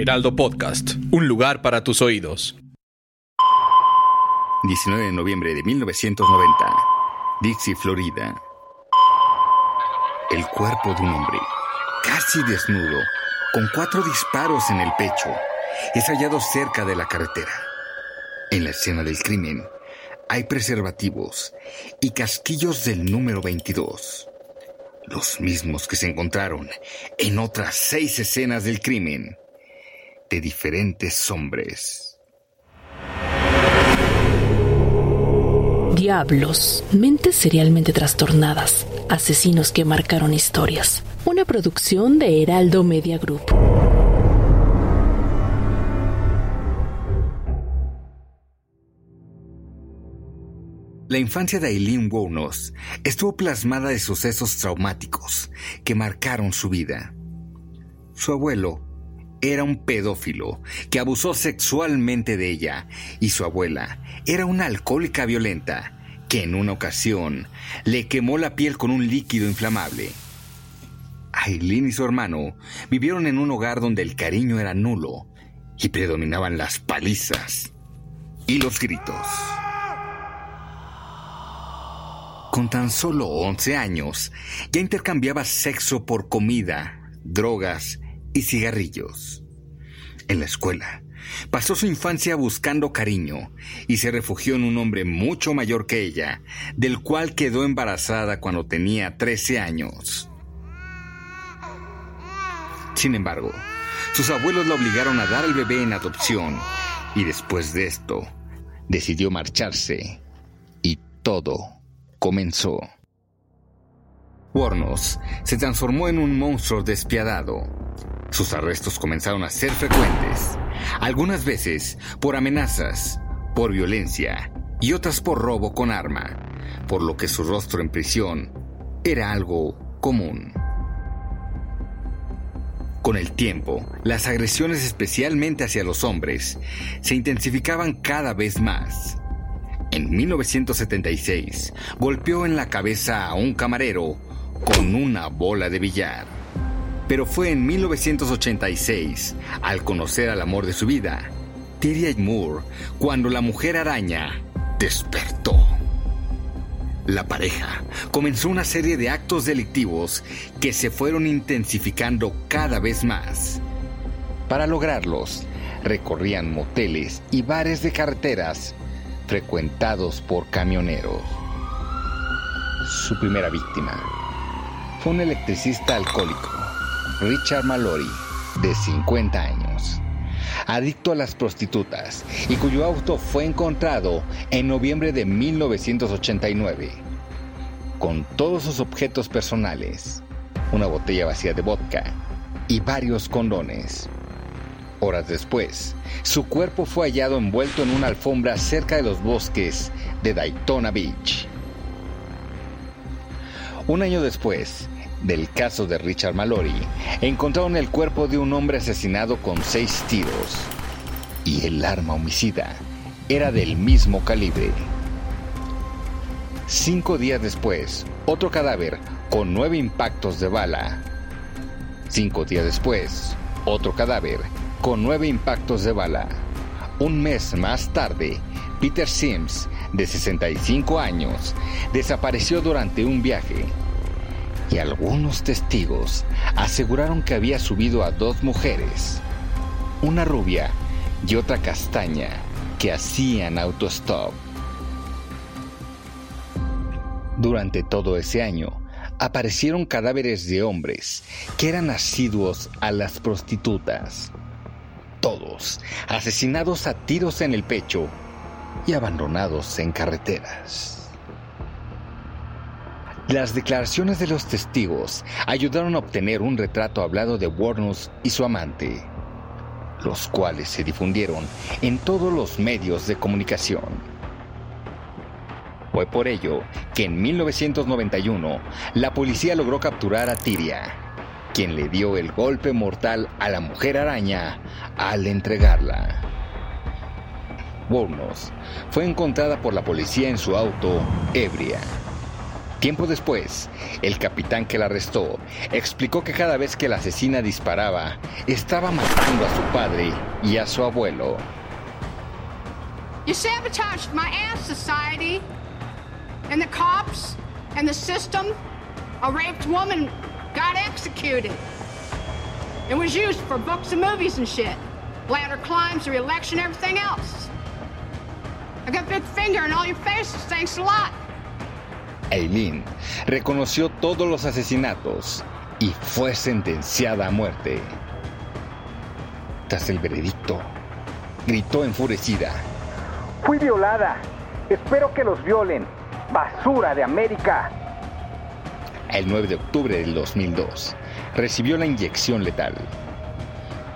Heraldo Podcast, un lugar para tus oídos. 19 de noviembre de 1990, Dixie, Florida. El cuerpo de un hombre, casi desnudo, con cuatro disparos en el pecho, es hallado cerca de la carretera. En la escena del crimen hay preservativos y casquillos del número 22, los mismos que se encontraron en otras seis escenas del crimen de diferentes hombres. Diablos, mentes serialmente trastornadas, asesinos que marcaron historias. Una producción de Heraldo Media Group. La infancia de Aileen Wuornos estuvo plasmada de sucesos traumáticos que marcaron su vida. Su abuelo era un pedófilo que abusó sexualmente de ella y su abuela era una alcohólica violenta que en una ocasión le quemó la piel con un líquido inflamable. Aileen y su hermano vivieron en un hogar donde el cariño era nulo y predominaban las palizas y los gritos. Con tan solo 11 años, ya intercambiaba sexo por comida, drogas y cigarrillos. En la escuela, pasó su infancia buscando cariño y se refugió en un hombre mucho mayor que ella, del cual quedó embarazada cuando tenía 13 años. Sin embargo, sus abuelos la obligaron a dar al bebé en adopción y después de esto, decidió marcharse y todo comenzó. Warnos se transformó en un monstruo despiadado. Sus arrestos comenzaron a ser frecuentes, algunas veces por amenazas, por violencia y otras por robo con arma, por lo que su rostro en prisión era algo común. Con el tiempo, las agresiones especialmente hacia los hombres se intensificaban cada vez más. En 1976, golpeó en la cabeza a un camarero con una bola de billar. Pero fue en 1986, al conocer al amor de su vida, Tyria Moore, cuando la mujer araña despertó. La pareja comenzó una serie de actos delictivos que se fueron intensificando cada vez más. Para lograrlos, recorrían moteles y bares de carreteras frecuentados por camioneros. Su primera víctima fue un electricista alcohólico, Richard Mallory, de 50 años, adicto a las prostitutas y cuyo auto fue encontrado en noviembre de 1989, con todos sus objetos personales, una botella vacía de vodka y varios condones. Horas después, su cuerpo fue hallado envuelto en una alfombra cerca de los bosques de Daytona Beach. Un año después del caso de Richard Mallory, encontraron el cuerpo de un hombre asesinado con seis tiros. Y el arma homicida era del mismo calibre. Cinco días después, otro cadáver con nueve impactos de bala. Cinco días después, otro cadáver con nueve impactos de bala. Un mes más tarde, Peter Sims, de 65 años, desapareció durante un viaje. Y algunos testigos aseguraron que había subido a dos mujeres, una rubia y otra castaña, que hacían autostop. Durante todo ese año, aparecieron cadáveres de hombres que eran asiduos a las prostitutas todos asesinados a tiros en el pecho y abandonados en carreteras. Las declaraciones de los testigos ayudaron a obtener un retrato hablado de Warnos y su amante, los cuales se difundieron en todos los medios de comunicación. Fue por ello que en 1991 la policía logró capturar a Tiria, quien le dio el golpe mortal a la mujer araña al entregarla. Warnos fue encontrada por la policía en su auto ebria. Tiempo después, el capitán que la arrestó explicó que cada vez que la asesina disparaba, estaba matando a su padre y a su abuelo. You sabotaged my aunt's society and the cops and the system. A raped woman got executed. It was used for books and movies and shit. Ladder climbs, re-election, everything else. I got big finger in all your faces. Thanks a lot. Eileen reconoció todos los asesinatos y fue sentenciada a muerte. Tras el veredicto, gritó enfurecida. Fui violada. Espero que los violen. Basura de América. El 9 de octubre del 2002, recibió la inyección letal.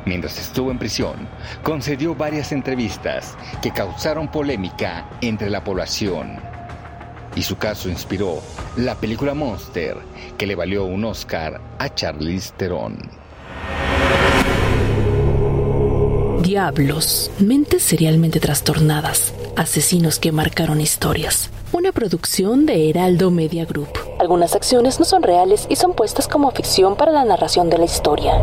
Mientras estuvo en prisión, concedió varias entrevistas que causaron polémica entre la población y su caso inspiró la película Monster, que le valió un Oscar a Charlize Theron. Diablos, mentes serialmente trastornadas, asesinos que marcaron historias. Una producción de Heraldo Media Group. Algunas acciones no son reales y son puestas como ficción para la narración de la historia.